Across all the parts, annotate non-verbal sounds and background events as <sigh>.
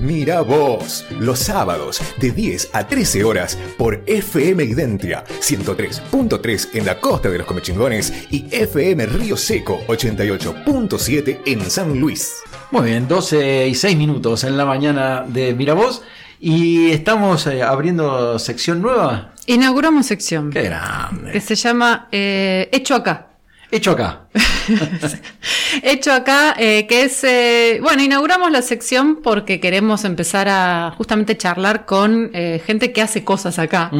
Mira vos, los sábados de 10 a 13 horas por FM Identia 103.3 en la costa de los Comechingones y FM Río Seco 88.7 en San Luis. Muy bien, 12 y 6 minutos en la mañana de Miravoz y estamos eh, abriendo sección nueva. Inauguramos sección. Qué grande. Que se llama eh, Hecho Acá. Hecho acá. <laughs> <laughs> Hecho acá, eh, que es, eh, bueno, inauguramos la sección porque queremos empezar a justamente charlar con eh, gente que hace cosas acá,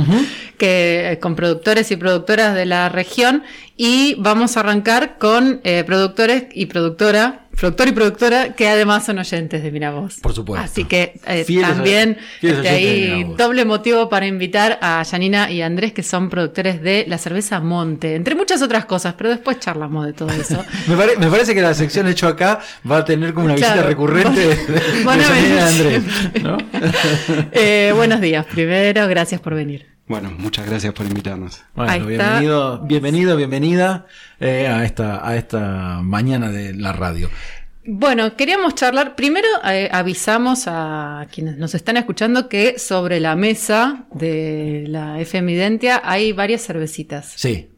que con productores y productoras de la región. Y vamos a arrancar con productores y productora productor y productora que además son oyentes de Miravoz. Por supuesto. Así que eh, también este, hay doble motivo para invitar a Janina y Andrés, que son productores de la cerveza Monte, entre muchas otras cosas, pero después charlamos de todo eso. <laughs> me, parece que la sección hecho acá va a tener como una visita recurrente de, <laughs> Janina y Andrés. <laughs> Eh, buenos días, primero, gracias por venir. Bueno, muchas gracias por invitarnos. Bueno, bienvenido, bienvenido, bienvenida eh, a, esta, a esta mañana de la radio. Bueno, queríamos charlar. Primero eh, avisamos a quienes nos están escuchando que sobre la mesa de la FM Identia hay varias cervecitas. Sí.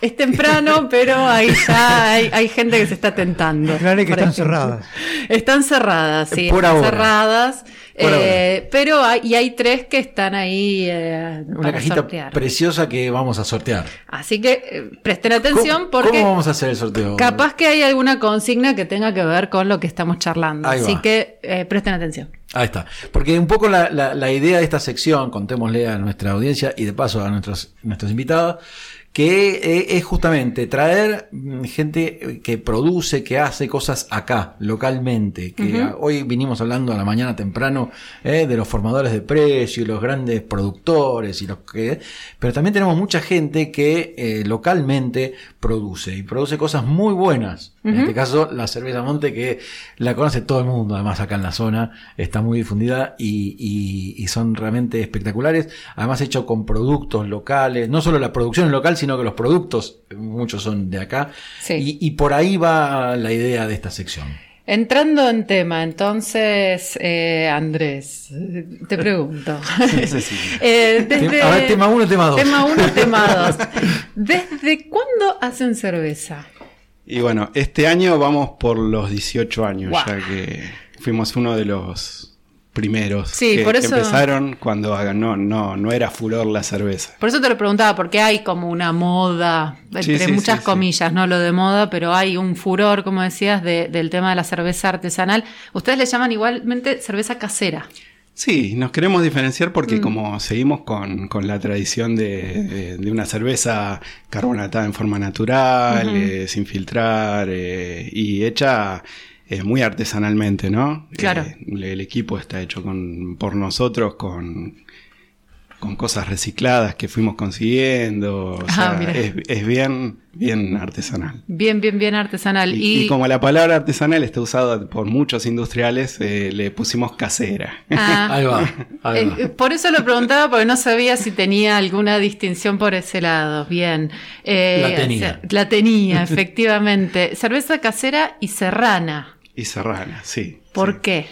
Es temprano, <laughs> pero ahí ya hay, gente que se está tentando. Claro que están cerradas. Están cerradas, sí. Por están cerradas. Eh, pero hay, y hay tres que están ahí. Eh, Una cajita preciosa que vamos a sortear. Así que eh, presten atención porque. ¿Cómo vamos a hacer el sorteo? Capaz que hay alguna consigna que tenga que ver con lo que estamos charlando. Así que presten atención. Ahí está. Porque un poco la, la, idea de esta sección, contémosle a nuestra audiencia y de paso a nuestros, nuestros invitados, que eh, es justamente traer mm, gente que produce, que hace cosas acá, localmente. Que hoy vinimos hablando a la mañana temprano eh, de los formadores de precio y los grandes productores y los que. Pero también tenemos mucha gente que eh, localmente produce y produce cosas muy buenas. En este caso, la cerveza Monte, que la conoce todo el mundo, además acá en la zona, está muy difundida y, y son realmente espectaculares. Además, hecho con productos locales, no solo la producción es local, sino que los productos, muchos son de acá. Y, por ahí va la idea de esta sección. Entrando en tema, entonces, eh, Andrés, te pregunto. <laughs> <laughs> Eh, a ver, tema 1, tema 2. Tema 1, tema <laughs> 2. ¿Desde cuándo hacen cerveza? Y bueno, este año vamos por los 18 años, ya que fuimos uno de los primeros que, empezaron cuando no, no, no era furor la cerveza. Por eso te lo preguntaba, porque hay como una moda, entre muchas comillas, no lo de moda, pero hay un furor, como decías, del tema de la cerveza artesanal. Ustedes le llaman igualmente cerveza casera. Sí, nos queremos diferenciar porque mm. como seguimos con, la tradición de, una cerveza carbonatada en forma natural, eh, sin filtrar eh, y hecha muy artesanalmente, ¿no? Claro. Eh, el equipo está hecho con, por nosotros con, con cosas recicladas que fuimos consiguiendo. Ah, es, bien, bien artesanal. Bien, bien, bien artesanal. Y, como la palabra artesanal está usada por muchos industriales, eh, le pusimos casera. Ah. <laughs> ahí va. <laughs> Eh, por eso lo preguntaba, porque no sabía si tenía alguna distinción por ese lado. Bien. la tenía. La tenía, <laughs> efectivamente. Cerveza casera y serrana. Y serrana, sí. ¿Por qué?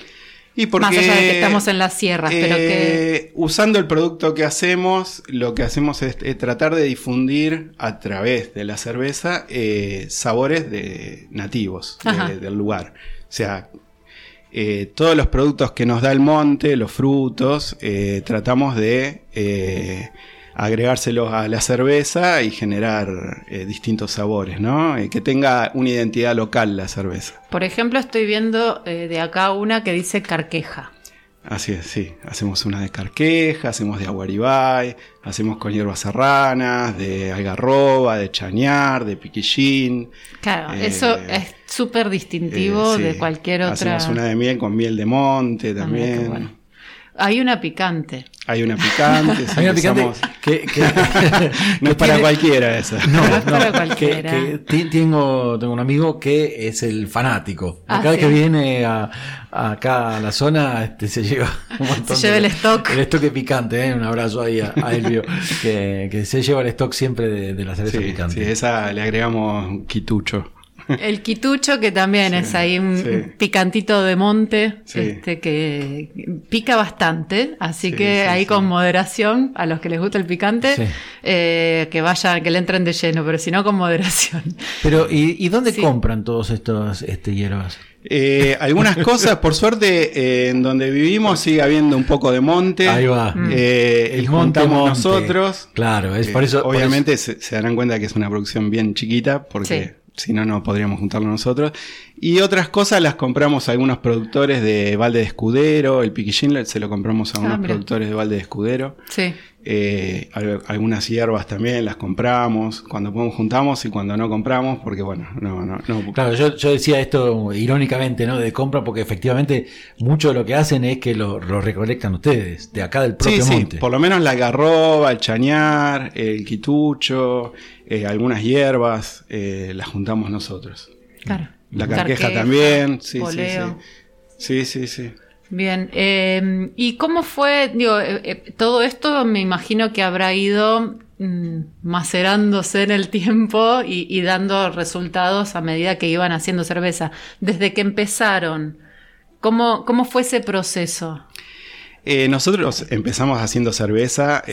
Y porque, Más allá de que estamos en las sierras, pero que... Eh, usando el producto que hacemos, lo que hacemos es, tratar de difundir a través de la cerveza eh, sabores de nativos del lugar. O sea, eh, todos los productos que nos da el monte, los frutos, tratamos de agregárselos a la cerveza y generar eh, distintos sabores, ¿no? Eh, que tenga una identidad local la cerveza. Por ejemplo, estoy viendo eh, de acá una que dice carqueja. Así es, sí. Hacemos una de carqueja, hacemos de aguaribay, hacemos con hierbas serranas, de algarroba, de chañar, de piquillín. Claro, eso es súper distintivo de cualquier otra. Hacemos una de miel con miel de monte ah, también. Hay una picante. Hay una picante. Hay una picante que, <laughs> no es para cualquiera esa. No, <laughs> no es para cualquiera. tengo, tengo un amigo que es el fanático. Ah, Cada vez que viene a, acá a la zona este, se lleva un <laughs> montón. Se lleva el stock. El stock de picante, ¿eh? un abrazo ahí a, Elvio, que, que, se lleva el stock siempre de, la cerveza picante. Sí, esa le agregamos quitucho. El quitucho, que también es ahí un picantito de monte, este, que pica bastante, así que ahí con moderación, a los que les gusta el picante, eh, que vayan, que le entren de lleno, pero si no, con moderación. Pero, ¿y, dónde compran todos estos este, hierbas? Eh, algunas cosas, por suerte, eh, en donde vivimos sigue habiendo un poco de monte. Ahí va. Eh, el montamos nosotros. Claro, es por eso. Obviamente Se, darán cuenta que es una producción bien chiquita, porque si no, no podríamos juntarlo nosotros. Y otras cosas las compramos a algunos productores de Valde de Escudero, el piquillín se lo compramos a unos ah, productores de Valde de Escudero. Sí. Eh, algunas hierbas también las compramos, cuando podemos juntamos y cuando no compramos, porque bueno, no, no, no. Claro, yo, yo, decía esto irónicamente, ¿no? De compra, porque efectivamente mucho de lo que hacen es que lo, recolectan ustedes, de acá del propio monte. Sí, por lo menos la garroba, el chañar, el quitucho, eh, algunas hierbas, eh, las juntamos nosotros. Claro. La carqueja, también, sí, sí, sí. Sí, sí, sí. Bien, eh, ¿y cómo fue, digo, eh, eh, todo esto me imagino que habrá ido mm, macerándose en el tiempo y, dando resultados a medida que iban haciendo cerveza. Desde que empezaron, ¿cómo, cómo fue ese proceso? nosotros empezamos haciendo cerveza,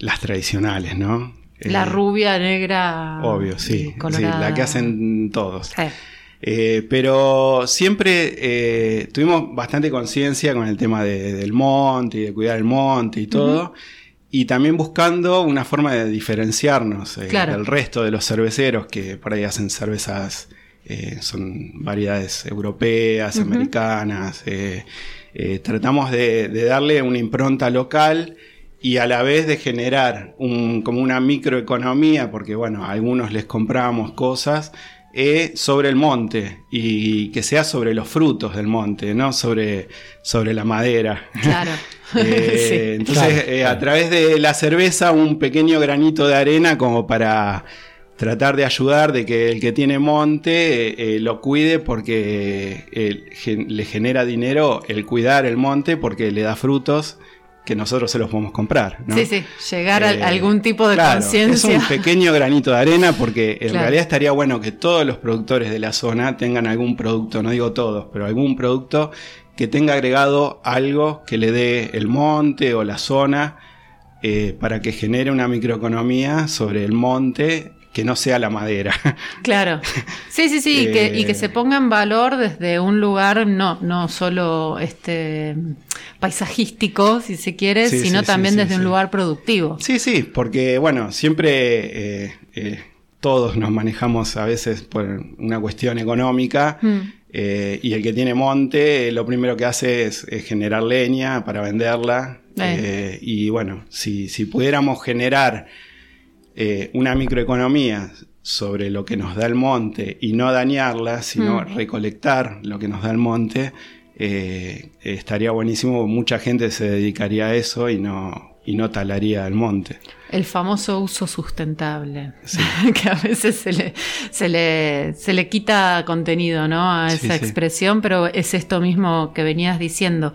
las tradicionales, ¿no? La rubia, negra. Obvio, sí. sí la que hacen todos. Eh, pero siempre eh, tuvimos bastante conciencia con el tema del monte y de cuidar el monte y todo. Y también buscando una forma de diferenciarnos eh, del resto de los cerveceros que por ahí hacen cervezas, son variedades europeas, americanas. tratamos de, darle una impronta local y a la vez de generar un, como una microeconomía, porque bueno, a algunos les compramos cosas es sobre el monte y que sea sobre los frutos del monte, no sobre, sobre la madera. Claro. <laughs> Eh, <laughs> entonces, eh, a través de la cerveza, un pequeño granito de arena como para tratar de ayudar de que el que tiene monte eh, lo cuide porque le genera dinero el cuidar el monte porque le da frutos que nosotros se los podemos comprar. ¿no? Sí, sí, llegar a eh, algún tipo de conciencia. Es un pequeño granito de arena porque en realidad estaría bueno que todos los productores de la zona tengan algún producto, no digo todos, pero algún producto que tenga agregado algo que le dé el monte o la zona eh, para que genere una microeconomía sobre el monte que no sea la madera. Claro. Sí, sí, sí, y, que, y, que, se ponga en valor desde un lugar no, no solo este paisajístico, si se quiere, sino también desde un lugar productivo. Sí, sí, porque bueno, siempre eh, eh, todos nos manejamos a veces por una cuestión económica. Mm. Eh, y el que tiene monte, lo primero que hace es, generar leña para venderla. y bueno, si, si pudiéramos generar eh, una microeconomía sobre lo que nos da el monte y no dañarla, sino mm. recolectar lo que nos da el monte, eh, estaría buenísimo. Mucha gente se dedicaría a eso y no, y no talaría el monte. El famoso uso sustentable, <laughs> que a veces se le, se le, se le quita contenido ¿no? a esa expresión, pero es esto mismo que venías diciendo.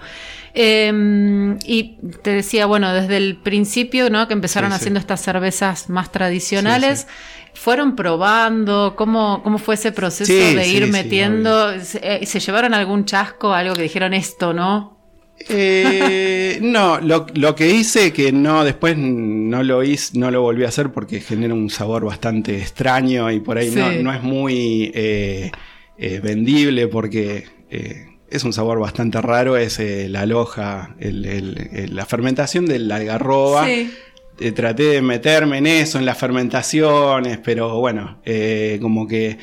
Em, y te decía, bueno, desde el principio, ¿no? Que empezaron haciendo estas cervezas más tradicionales. ¿Fueron probando? ¿Cómo, cómo fue ese proceso de ir metiendo? Eh, ¿Se, llevaron algún chasco, algo que dijeron esto, no? Eh, no, lo, que hice que no, después no lo hice, no lo volví a hacer porque genera un sabor bastante extraño y por ahí no, es muy eh, vendible porque es un sabor bastante raro, es eh, la loja, la fermentación del algarroba. Sí. Eh, traté de meterme en eso, en las fermentaciones, pero bueno, eh, como que...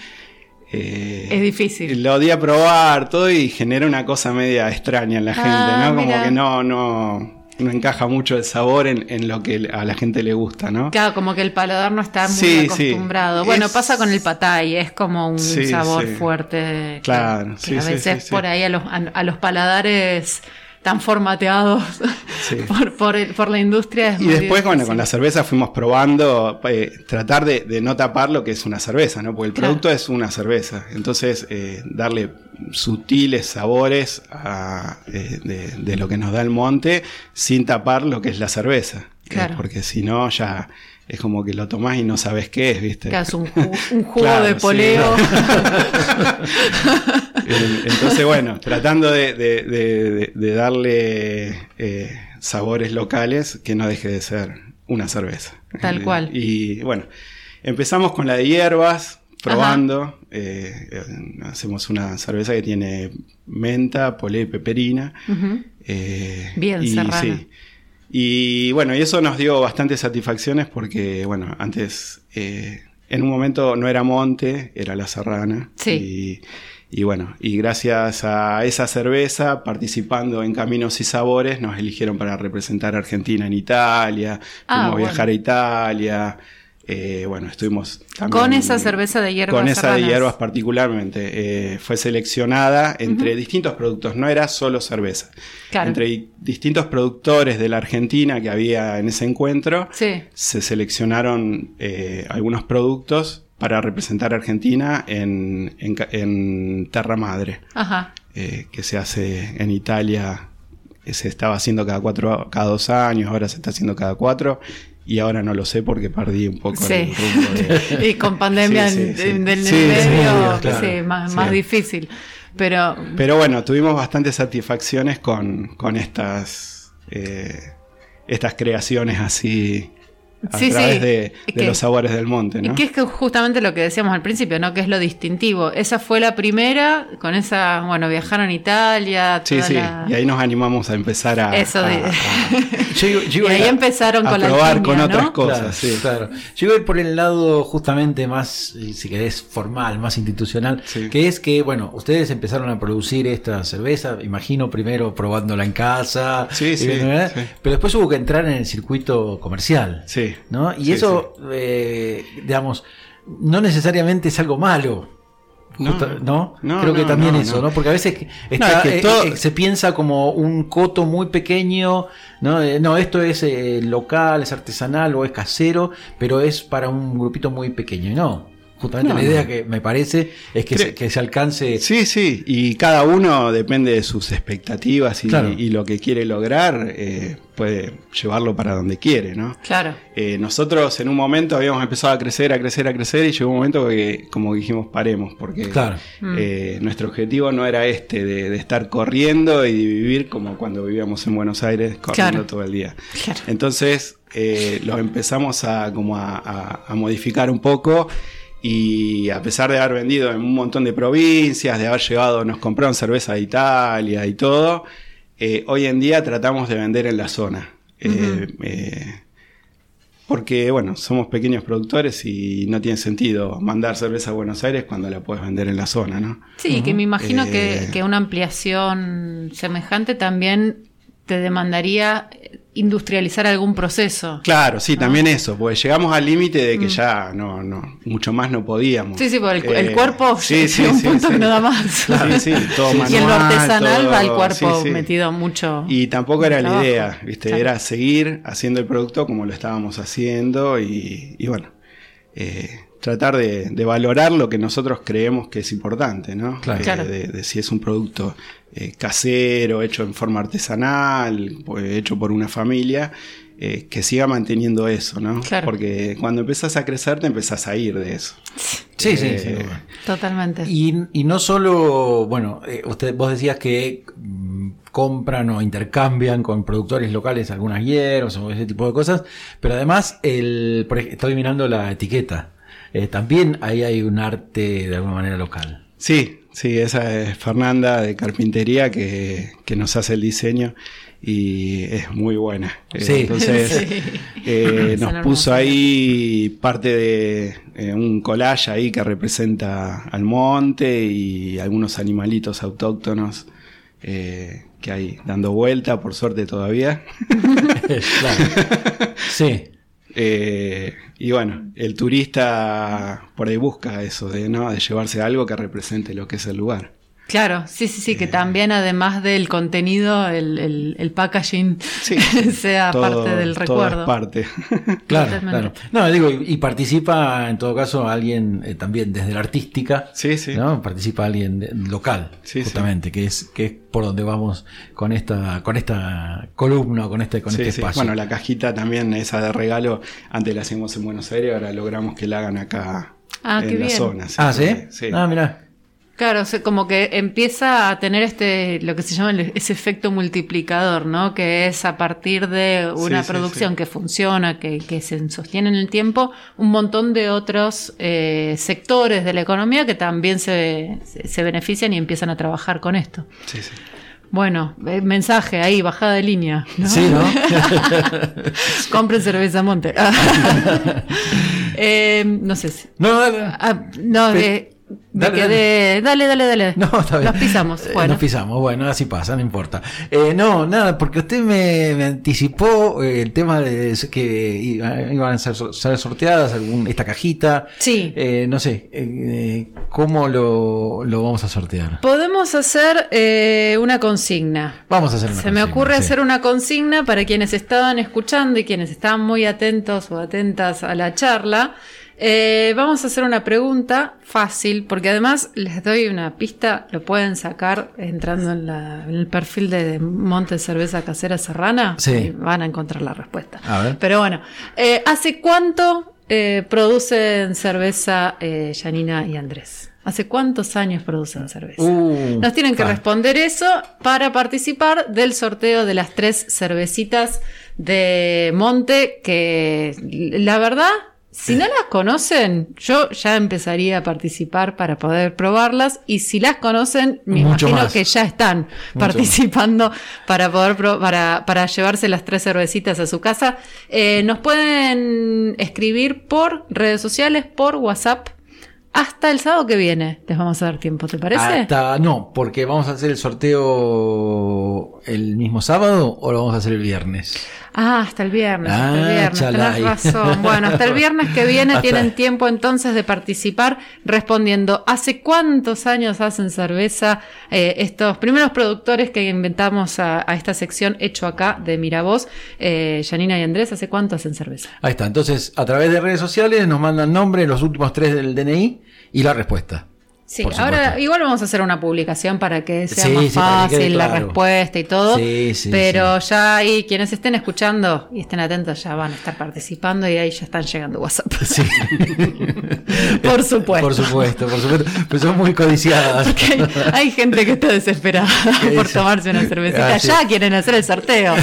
es difícil. Lo di a probar todo y genera una cosa media extraña en la gente, ah, ¿no? Como que no, no, no encaja mucho el sabor en, lo que a la gente le gusta, ¿no? Claro, como que el paladar no está muy acostumbrado. Bueno, pasa con el patay, es como un sabor fuerte. Claro, que, a veces por ahí a los, a los paladares tan formateados <laughs> por, por, la industria. y después, bueno, con la cerveza fuimos probando, eh, tratar de, no tapar lo que es una cerveza, ¿no? Porque el producto es una cerveza. Entonces, eh, darle sutiles sabores eh, de, lo que nos da el monte sin tapar lo que es la cerveza. Claro. porque si no, ya es como que lo tomás y no sabes qué es, ¿viste? Que es un, ju- <laughs> un jugo Claro, de sí, poleo. <laughs> Entonces, bueno, tratando de, de- de- de- de darle eh, sabores locales que no deje de ser una cerveza. Tal Eh, cual. Y bueno, empezamos con la de hierbas, probando. eh, hacemos una cerveza que tiene menta, polé y peperina. Ujú. Eh, Bien, y, serrana. sí. Y bueno, y eso nos dio bastantes satisfacciones porque, bueno, antes eh, en un momento no era Monte, era la Serrana. Sí. Y, y bueno, y gracias a esa cerveza, participando en Caminos y Sabores, nos eligieron para representar a Argentina en Italia, Ah, fuimos a bueno. viajar a Italia. Eh, bueno, estuvimos también- Con esa cerveza de hierbas Con esa de hierbas particularmente. eh, fue seleccionada entre distintos productos, no era solo cerveza. Claro. Entre di- distintos productores de la Argentina que había en ese encuentro, Sí. se seleccionaron eh, algunos productos para representar a Argentina en, en en Terra Madre, Ajá. que se hace en Italia. Se estaba haciendo cada cuatro, cada dos años, ahora se está haciendo cada cuatro. Y ahora no lo sé porque perdí un poco Sí. el rumbo de, <laughs> y con pandemia Sí, sí, en, sí. en el Sí, sí, medio, claro. más, más difícil. Pero Pero bueno, tuvimos bastantes satisfacciones con, con estas, eh, estas creaciones así a Sí, través sí. de, de Es que- los sabores del monte, Y ¿no? que es que justamente lo que decíamos al principio, ¿no? Que es lo distintivo. Esa fue la primera, con esa, bueno, viajaron a Italia, Sí, toda sí, la- y ahí nos animamos a empezar a, Eso a- de- a- Yo iba- yo y ahí a- empezaron a con la probar con otras cosas. Claro, sí. claro. Yo iba a ir por el lado justamente más, eh, si querés, formal, más institucional, Sí. que es que, bueno, ustedes empezaron a producir esta cerveza, imagino primero probándola en casa, Sí, y sí, sí. pero después hubo que entrar en el circuito comercial, Sí. ¿No? Y Sí, eso, eh, digamos, no necesariamente es algo malo. No, Justo- ¿no? no, Creo que no, también eso, no. Porque a veces No, está, es que eh, todo- eh, se piensa como un coto muy pequeño, ¿no? Eh, no, esto es eh, local, es artesanal o es casero, pero es para un grupito muy pequeño. Y no, justamente No, la idea no. que me parece es que, Creo- se, que se alcance. Sí, sí, y cada uno depende de sus expectativas y, Claro. y lo que quiere lograr, eh, puede llevarlo para donde quiere, ¿no? Claro. Eh, nosotros en un momento habíamos empezado a crecer, a crecer, a crecer y llegó un momento que, como dijimos, paremos, porque Claro. eh, nuestro objetivo no era este, de, de estar corriendo y de vivir como cuando vivíamos en Buenos Aires, corriendo Claro. todo el día. Claro. Entonces eh, lo empezamos a, como a, a- a modificar un poco y a pesar de haber vendido en un montón de provincias, de haber llevado, nos compraron cerveza de Italia y todo, eh, hoy en día tratamos de vender en la zona. Eh, eh, porque, bueno, somos pequeños productores y no tiene sentido mandar cerveza a Buenos Aires cuando la puedes vender en la zona, ¿no? Sí, que me imagino que, que una ampliación semejante también te demandaría industrializar algún proceso. Claro, sí, también eso, porque llegamos al límite de que ya no, no, mucho más no podíamos. Mm. Sí, sí, porque el, Eh, el cuerpo sí, llega sí, a un sí, punto sí. que no da más. Sí, sí, <laughs> todo y en lo manual, artesanal va el cuerpo metido mucho. Y tampoco era la idea, ¿viste? Claro. Era seguir haciendo el producto como lo estábamos haciendo y, y bueno, eh, tratar de, de valorar lo que nosotros creemos que es importante, ¿no? Claro. Eh, Claro. De, de si es un producto eh, casero, hecho en forma artesanal, pues, hecho por una familia. eh, que siga manteniendo eso, ¿no? Claro. Porque cuando empezás a crecer te empezás a ir de eso. Sí, sí, Eh, duda. Totalmente. Y, y no solo, bueno, eh, usted, vos decías que mm, compran o intercambian con productores locales algunas hierbas o ese tipo de cosas, pero además el, estoy mirando la etiqueta. Eh, también ahí hay un arte de alguna manera local. Sí, sí, esa es Fernanda de Carpintería que, que nos hace el diseño y es muy buena. Eh, Sí. Entonces <laughs> Sí. eh, <laughs> nos puso ahí parte de eh, un collage ahí que representa al monte y algunos animalitos autóctonos eh, que hay dando vuelta, por suerte todavía. <laughs> claro. Sí. Eh, y bueno, el turista por ahí busca eso, de, ¿no? de llevarse algo que represente lo que es el lugar. Claro, sí, sí, sí, que también además del contenido, el, el, el packaging Sí, <laughs> sea todo- parte del todo recuerdo. es parte. <laughs> Claro, claro. No, digo, y, y participa en todo caso alguien eh, también desde la artística. Sí, sí. ¿no? Participa alguien de- local, Sí, sí. justamente, que es que es por donde vamos con esta con esta columna, con este con Sí, este sí. espacio. Bueno, la cajita también, esa de regalo, antes la hacíamos en Buenos Aires, ahora logramos que la hagan acá Ah, en qué la bien. zona. ah, ¿sí? sí. Ah, mira. Claro, o sea, como que empieza a tener este, lo que se llama ese efecto multiplicador, ¿no? Que es a partir de una Sí, producción sí. que funciona, que, que se sostiene en el tiempo, un montón de otros eh, sectores de la economía que también se, se, benefician y empiezan a trabajar con esto. Sí, sí. Bueno, eh, mensaje ahí, bajada de línea. ¿no? Sí, ¿no? <laughs> Compren cerveza Monte. <laughs> <laughs> Eh, no sé si. no, dale. Ah, no, Pe- de- me dale, quedé. Dale, dale, dale. No, está bien. Nos pisamos. Eh, Bueno. Nos pisamos, bueno, así pasa, no importa. Eh, no, nada, porque usted me, me anticipó eh, el tema de que iba- iban a ser, so- ser sorteadas algún, esta cajita. Sí. Eh, no sé, eh, ¿cómo lo, lo vamos a sortear? Podemos hacer eh, una consigna. Vamos a hacer una Se me ocurre sí. hacer una consigna para quienes estaban escuchando y quienes estaban muy atentos o atentas a la charla. Eh, vamos a hacer una pregunta fácil, porque además les doy una pista, lo pueden sacar entrando en, la- en el perfil de Monte Cerveza Casera Serrana Sí. y van a encontrar la respuesta. A ver. Pero bueno, eh, ¿hace cuánto eh, producen cerveza Janina y Andrés? ¿Hace cuántos años producen cerveza? Uh, Nos tienen que responder eso para participar del sorteo de las tres cervecitas de Monte, que la verdad, si no las conocen, yo ya empezaría a participar para poder probarlas y si las conocen, me Mucho imagino más. que ya están Mucho participando para poder pro- para, para llevarse las tres cervecitas a su casa. Eh, nos pueden escribir por redes sociales, por WhatsApp. Hasta el sábado que viene les vamos a dar tiempo, ¿te parece? Hasta, no, porque vamos a hacer el sorteo el mismo sábado o lo vamos a hacer el viernes. Ah, hasta el viernes, hasta el Ah, viernes, chalai. tenés razón. Bueno, hasta el <laughs> viernes que viene Hasta- tienen tiempo entonces de participar respondiendo ¿Hace cuántos años hacen cerveza eh, estos primeros productores que inventamos a, a esta sección hecho acá de Miravoz? Eh, Janina y Andrés, ¿hace cuánto hacen cerveza? Ahí está. Entonces, a través de redes sociales nos mandan nombre, los últimos tres del DNI y la respuesta. Sí, ahora igual vamos a hacer una publicación para que sea Sí, más sí, fácil la respuesta y todo. Sí, sí, pero ya ahí quienes estén escuchando y estén atentos ya van a estar participando y ahí ya están llegando WhatsApp. Sí. <laughs> Por supuesto. Por supuesto, por supuesto. Pero son muy codiciadas. <laughs> Hay, gente que está desesperada <laughs> ¿Qué por tomarse una cervecita. Ah. Ya quieren hacer el sorteo.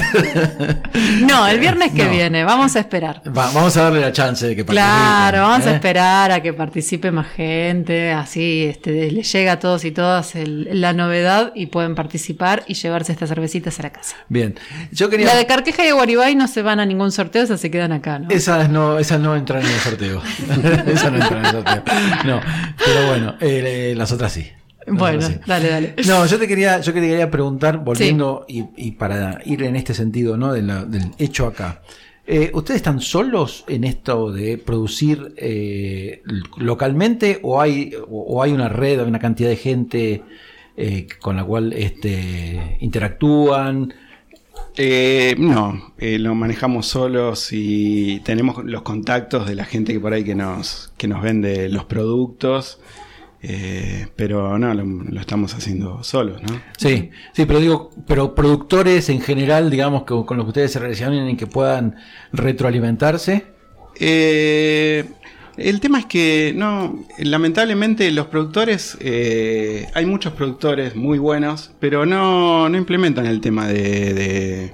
No, el viernes que No. viene, vamos a esperar. Va- vamos a darle la chance de que participen. Claro, vamos a ¿eh? esperar a que participe más gente, así este, les llega a todos y todas el- la novedad y pueden participar y llevarse estas cervecitas a la casa. Bien. Yo quería. La de Carqueja y Guaribay no se van a ningún sorteo, esas se quedan acá, ¿no? Esas no, esas no entran en el sorteo. <laughs> esas no entran en el sorteo. No, pero bueno, eh, las otras sí. Bueno, dale, dale. No, yo te quería, yo te quería preguntar, volviendo y, y para ir en este sentido, ¿no? De la- del hecho acá. Eh, ¿Ustedes están solos en esto de producir eh, localmente o hay, o, hay una red, hay una cantidad de gente eh, con la cual este, interactúan? Eh, no, lo manejamos solos y tenemos los contactos de la gente que por ahí que nos, que nos vende los productos, eh, pero no, lo, lo estamos haciendo solos, ¿no? Sí, sí, pero digo, pero productores en general, digamos, que, con los que ustedes se relacionan y que puedan retroalimentarse. Eh, el tema es que, no, lamentablemente los productores, eh, hay muchos productores muy buenos, pero no, no implementan el tema de... de,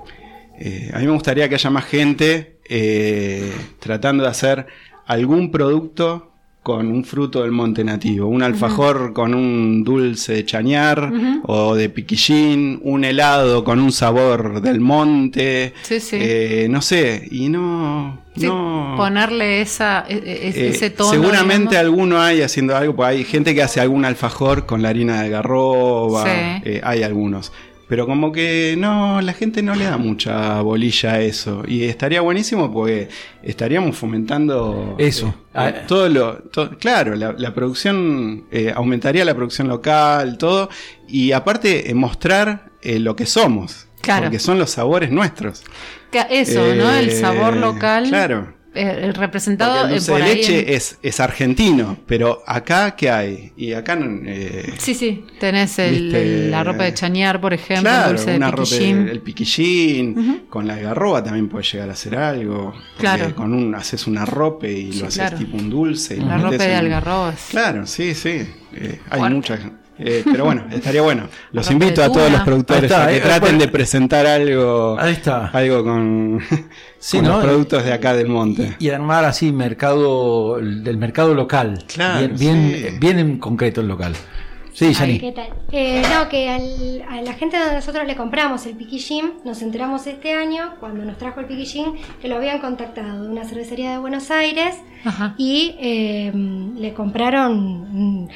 eh, a mí me gustaría que haya más gente eh, tratando de hacer algún producto con un fruto del monte nativo, un alfajor con un dulce de chañar o de piquillín, un helado con un sabor del monte, Sí, sí. eh, no sé, y no... Sí, no ponerle esa, e- e- eh, ese tono. seguramente digamos. alguno hay haciendo algo, porque hay gente que hace algún alfajor con la harina de garroba, eh, hay algunos. Pero como que no, la gente no le da mucha bolilla a eso. Y estaría buenísimo porque estaríamos fomentando Eso. eh, Ah, todo lo. claro, la, la producción eh, aumentaría la producción local, todo. Y aparte, eh, mostrar eh, lo que somos. Claro. Porque son los sabores nuestros. Que Eso, ¿no? El sabor local. Claro. Eh, representado el eh, dulce por de ahí. leche en- es, es argentino, pero acá, ¿qué hay? Y acá. eh, Sí, sí, tenés el- el- la ropa de chañar, por ejemplo, el Claro, de una ropa, el piquillín, con la algarroba también puedes llegar a hacer algo. Claro. Con un, haces una ropa y Sí, lo haces claro. tipo un dulce. y La ropa de algarrobas. Claro, sí, sí. eh, hay muchas. Eh, pero bueno, estaría bueno. Los invito a todos los productores está, a que eh, traten bueno. de presentar algo, Ahí está. algo con, <laughs> Sí, con ¿no? los productos de acá del monte. Y armar así mercado del mercado local. Claro, bien, bien, sí. bien en concreto el local. Sí, Ay. ¿Qué tal? Eh, no, que al- a la gente de nosotros le compramos el piquillín, nos enteramos este año, cuando nos trajo el piquillín, que lo habían contactado de una cervecería de Buenos Aires Ajá. y eh, le compraron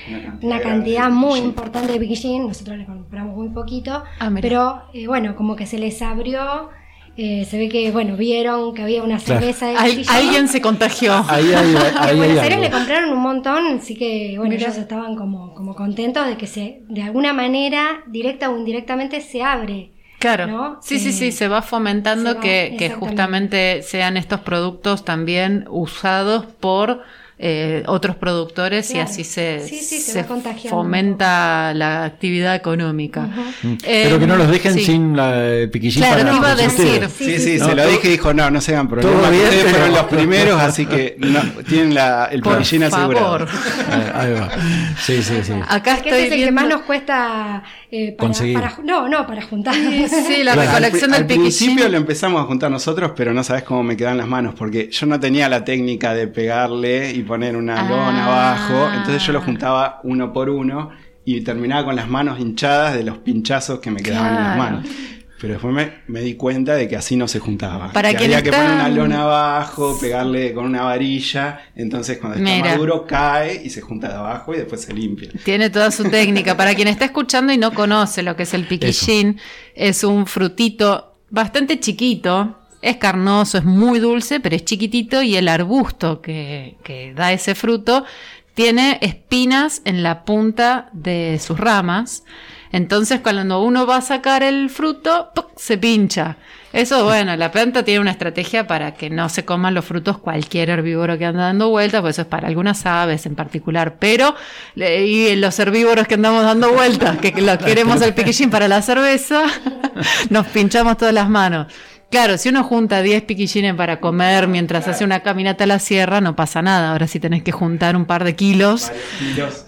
una cantidad muy importante de piquillín, nosotros le compramos muy poquito, Ah, pero eh, bueno, como que se les abrió, eh, se ve que, bueno, vieron que había una Claro. cerveza Al- alguien se contagió. Ahí ahí en hay Buenos Aires algo. le compraron un montón, así que bueno, Mira. ellos estaban como, como contentos de que se, de alguna manera, directa o indirectamente, se abre. Claro. ¿no? Sí, sí, sí, Eh, se va fomentando se va- que, justamente sean estos productos también usados por eh, otros productores y así se, Sí, se se fomenta la actividad económica. Ujú. Eh, Pero que no los dejen sí. sin la el piquillín Claro, iba a decir. Sí, sí, No, se lo dije y dijo, no, no se hagan Todo problemas. bien, Ustedes fueron los primeros, así que <laughs> no, tienen la, el Por piquillín asegurado. favor. Ah, Ahí va. Sí, sí, sí. Acá estoy es el que más nos cuesta eh, para, Conseguir. para- no, no, para juntar. Sí, sí, la Claro, recolección al, del al principio piquillín. lo empezamos a juntar nosotros, pero no sabes cómo me quedan las manos, porque yo no tenía la técnica de pegarle y poner una Ah. lona abajo, entonces yo lo juntaba uno por uno y terminaba con las manos hinchadas de los pinchazos que me quedaban en las manos. Pero después me, me di cuenta de que así no se juntaba. Para que había poner una lona abajo, pegarle con una varilla, entonces cuando está Mira. maduro cae y se junta de abajo y después se limpia. Tiene toda su técnica. Para quien está escuchando y no conoce lo que es el piquillín, es un frutito bastante chiquito. Es carnoso, es muy dulce, pero es chiquitito y el arbusto que, que da ese fruto tiene espinas en la punta de sus ramas. Entonces cuando uno va a sacar el fruto, ¡puc! se pincha. Eso, bueno, la planta tiene una estrategia para que no se coman los frutos cualquier herbívoro que anda dando vueltas, pues eso es para algunas aves en particular. Pero, y los herbívoros que andamos dando vueltas, que lo <laughs> queremos el piquillín para la cerveza, <laughs> nos pinchamos todas las manos. Claro, si uno junta 10 piquillines para comer mientras hace una caminata a la sierra, no pasa nada. Ahora sí tenés que juntar un par de kilos, Kilos.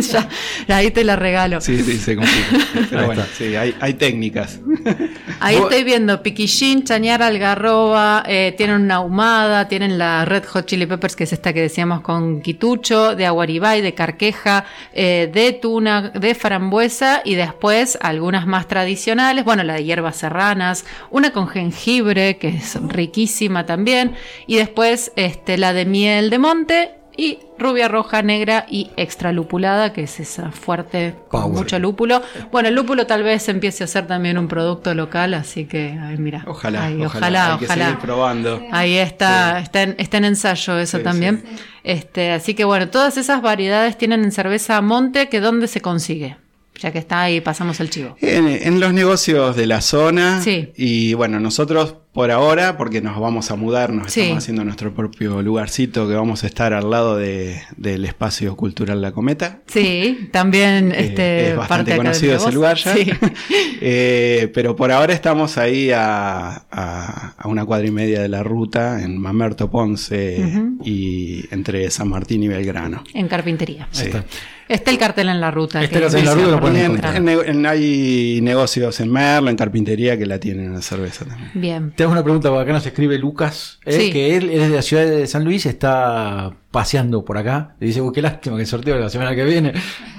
<laughs> ya, ahí te la regalo. Sí, sí, se complica. <laughs> Pero bueno, sí, hay, hay técnicas. <laughs> Ahí Vos- estoy viendo piquillín, chañar, algarroba, eh, tienen una ahumada, tienen la Red Hot Chili Peppers, que es esta que decíamos con quitucho, de aguaribay, de carqueja, eh, de tuna, de frambuesa y después algunas más tradicionales, bueno, la de hierbas serranas, una con jengibre, que es riquísima también, y después este, la de miel de monte. Y rubia, roja, negra y extra lupulada, que es esa fuerte con mucho lúpulo. Bueno, el lúpulo tal vez empiece a ser también un producto local, así que, ay, mira. Ojalá, Ay, ojalá, ojalá. hay que ojalá. seguir probando. Ahí está, está, en, está en ensayo eso Sí, también. sí. Este, así que bueno, todas esas variedades tienen en cerveza Monte, que dónde se consigue. Ya que está ahí, pasamos el chivo. En, en los negocios de la zona. Sí. Y bueno, nosotros por ahora, porque nos vamos a mudar, nos Sí. estamos haciendo nuestro propio lugarcito que vamos a estar al lado de- del espacio cultural La Cometa. Sí, también Eh, este, es bastante parte conocido ese lugar ya. Sí. <laughs> Eh, pero por ahora estamos ahí a, a- a una cuadra y media de la ruta, en Mamerto Ponce y entre San Martín y Belgrano. En carpintería. Sí. está. Está el cartel en la ruta. Está el cartel en la ruta, lo por pueden dónde encontrar. En- entrar. en- en- hay negocios en Merlo, en carpintería que la tienen en la cerveza también. Bien. Te hago una pregunta, porque acá nos escribe Lucas, eh, Sí. que él es de la ciudad de San Luis, está paseando por acá. Y dice, uy, qué lástima que el sorteo de la semana que viene.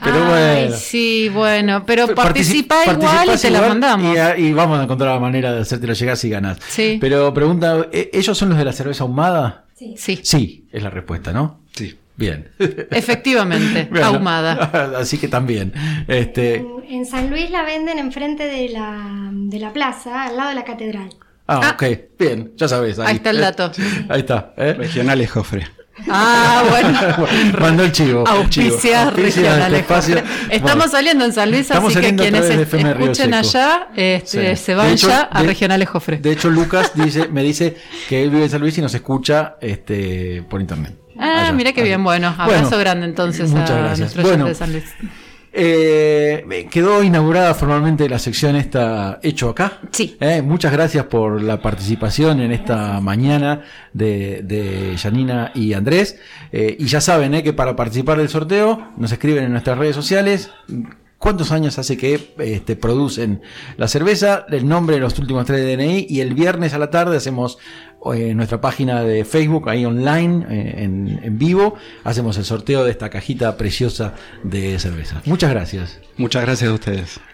Pero Ay, bueno. sí, bueno, pero Partici- participa igual y te la mandamos. Y, a- y vamos a encontrar la manera de hacértelo llegar si ganas. Sí. Pero pregunta, ¿e- ¿ellos son los de la cerveza ahumada? Sí. Sí. Sí, es la respuesta, ¿no? Sí. Bien. Efectivamente, <laughs> Bueno, ahumada. <laughs> Así que también. Este, En, en San Luis la venden enfrente de la, de la plaza, al lado de la catedral. ah, Ah. ok. Bien, ya sabes. Ahí está el dato. Ahí está. ¿eh? Regionales Jofre. Ah, <laughs> bueno. Mandó el chivo. Auspiciar. Auspicia regionales. este espacio. Estamos Bueno, saliendo en San Luis, Estamos así que quienes es- escuchen allá este, Sí. se van hecho, ya a de- Regionales Jofre. De hecho, Lucas dice, me dice que él vive en San Luis y nos escucha este, por internet. Ah, Allá. mira qué Allá. bien, bueno. Abrazo Bueno, grande entonces muchas a gracias. nuestro Bueno, de San Luis. Eh, quedó inaugurada formalmente la sección esta Hecho Acá. Sí. Eh, muchas gracias por la participación en esta mañana de, de Janina y Andrés. Eh, y ya saben eh, que para participar del sorteo nos escriben en nuestras redes sociales. ¿Cuántos años hace que este, producen la cerveza? El nombre de los últimos tres de DNI. Y el viernes a la tarde hacemos eh, nuestra página de Facebook, ahí online, eh, en, en vivo. Hacemos el sorteo de esta cajita preciosa de cerveza. Muchas gracias. Muchas gracias a ustedes.